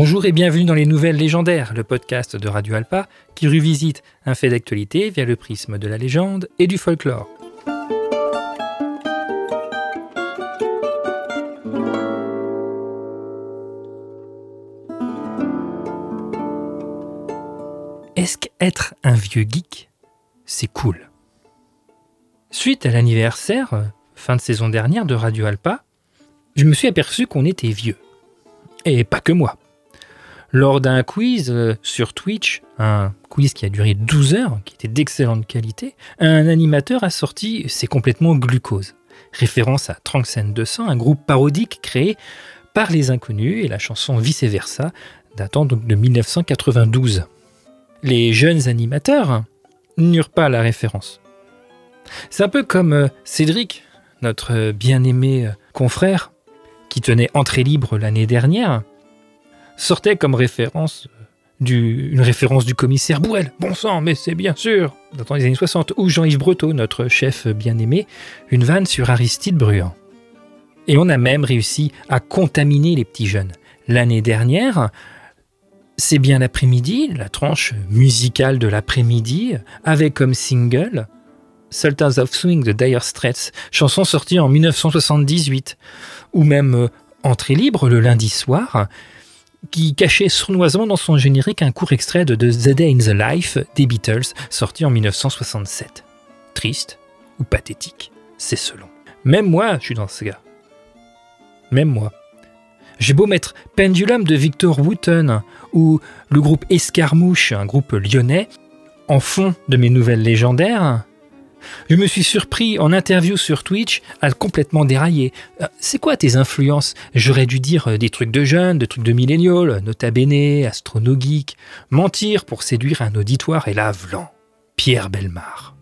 Bonjour et bienvenue dans les Nouvelles Légendaires, le podcast de Radio Alpa qui revisite un fait d'actualité via le prisme de la légende et du folklore. Est-ce qu'être un vieux geek, c'est cool? Suite à l'anniversaire, euh, fin de saison dernière de Radio Alpa, je me suis aperçu qu'on était vieux. Et pas que moi. Lors d'un quiz euh, sur Twitch, un quiz qui a duré 12 heures, qui était d'excellente qualité, un animateur a sorti C'est complètement glucose, référence à Tranxen 200, un groupe parodique créé par les inconnus et la chanson Vice Versa, datant donc de 1992. Les jeunes animateurs n'eurent pas la référence. C'est un peu comme euh, Cédric, notre bien-aimé euh, confrère, qui tenait entrée libre l'année dernière, sortait comme référence du, une référence du commissaire Bouel. Bon sang, mais c'est bien sûr, dans les années 60, ou Jean-Yves Breteau, notre chef bien-aimé, une vanne sur Aristide Bruand. Et on a même réussi à contaminer les petits jeunes. L'année dernière, c'est bien l'après-midi, la tranche musicale de l'après-midi, avec comme single Sultans of Swing de Dire Straits, chanson sortie en 1978, ou même euh, Entrée libre le lundi soir, qui cachait sournoisement dans son générique un court extrait de The Day in the Life des Beatles, sorti en 1967. Triste ou pathétique, c'est selon. Même moi, je suis dans ce gars. Même moi. J'ai beau mettre Pendulum de Victor Wooten ou le groupe Escarmouche, un groupe lyonnais, en fond de mes nouvelles légendaires, je me suis surpris en interview sur Twitch à complètement dérailler. Euh, c'est quoi tes influences? J'aurais dû dire euh, des trucs de jeunes, des trucs de milléniaux, nota bene, astronogeek, mentir pour séduire un auditoire et là, Pierre Belmar.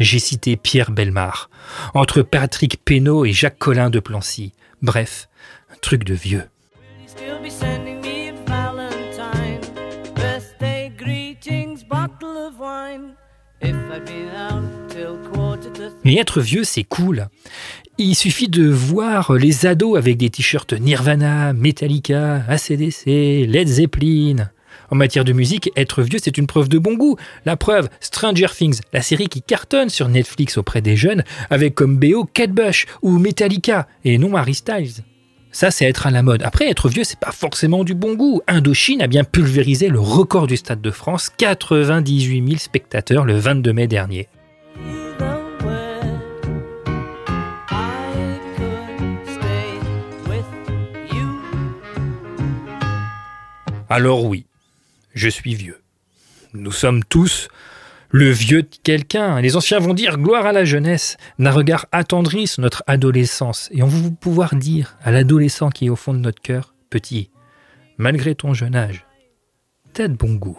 J'ai cité Pierre Belmar, entre Patrick Pénaud et Jacques Collin de Plancy. Bref, un truc de vieux. Mais être vieux, c'est cool. Il suffit de voir les ados avec des t-shirts Nirvana, Metallica, ACDC, Led Zeppelin. En matière de musique, être vieux, c'est une preuve de bon goût. La preuve, Stranger Things, la série qui cartonne sur Netflix auprès des jeunes, avec comme BO Kate Bush ou Metallica, et non Harry Styles. Ça, c'est être à la mode. Après, être vieux, c'est pas forcément du bon goût. Indochine a bien pulvérisé le record du Stade de France, 98 000 spectateurs le 22 mai dernier. Alors oui, je suis vieux. Nous sommes tous le vieux de quelqu'un. Les anciens vont dire gloire à la jeunesse, d'un regard attendri sur notre adolescence. Et on va pouvoir dire à l'adolescent qui est au fond de notre cœur, petit, malgré ton jeune âge, t'as de bon goût.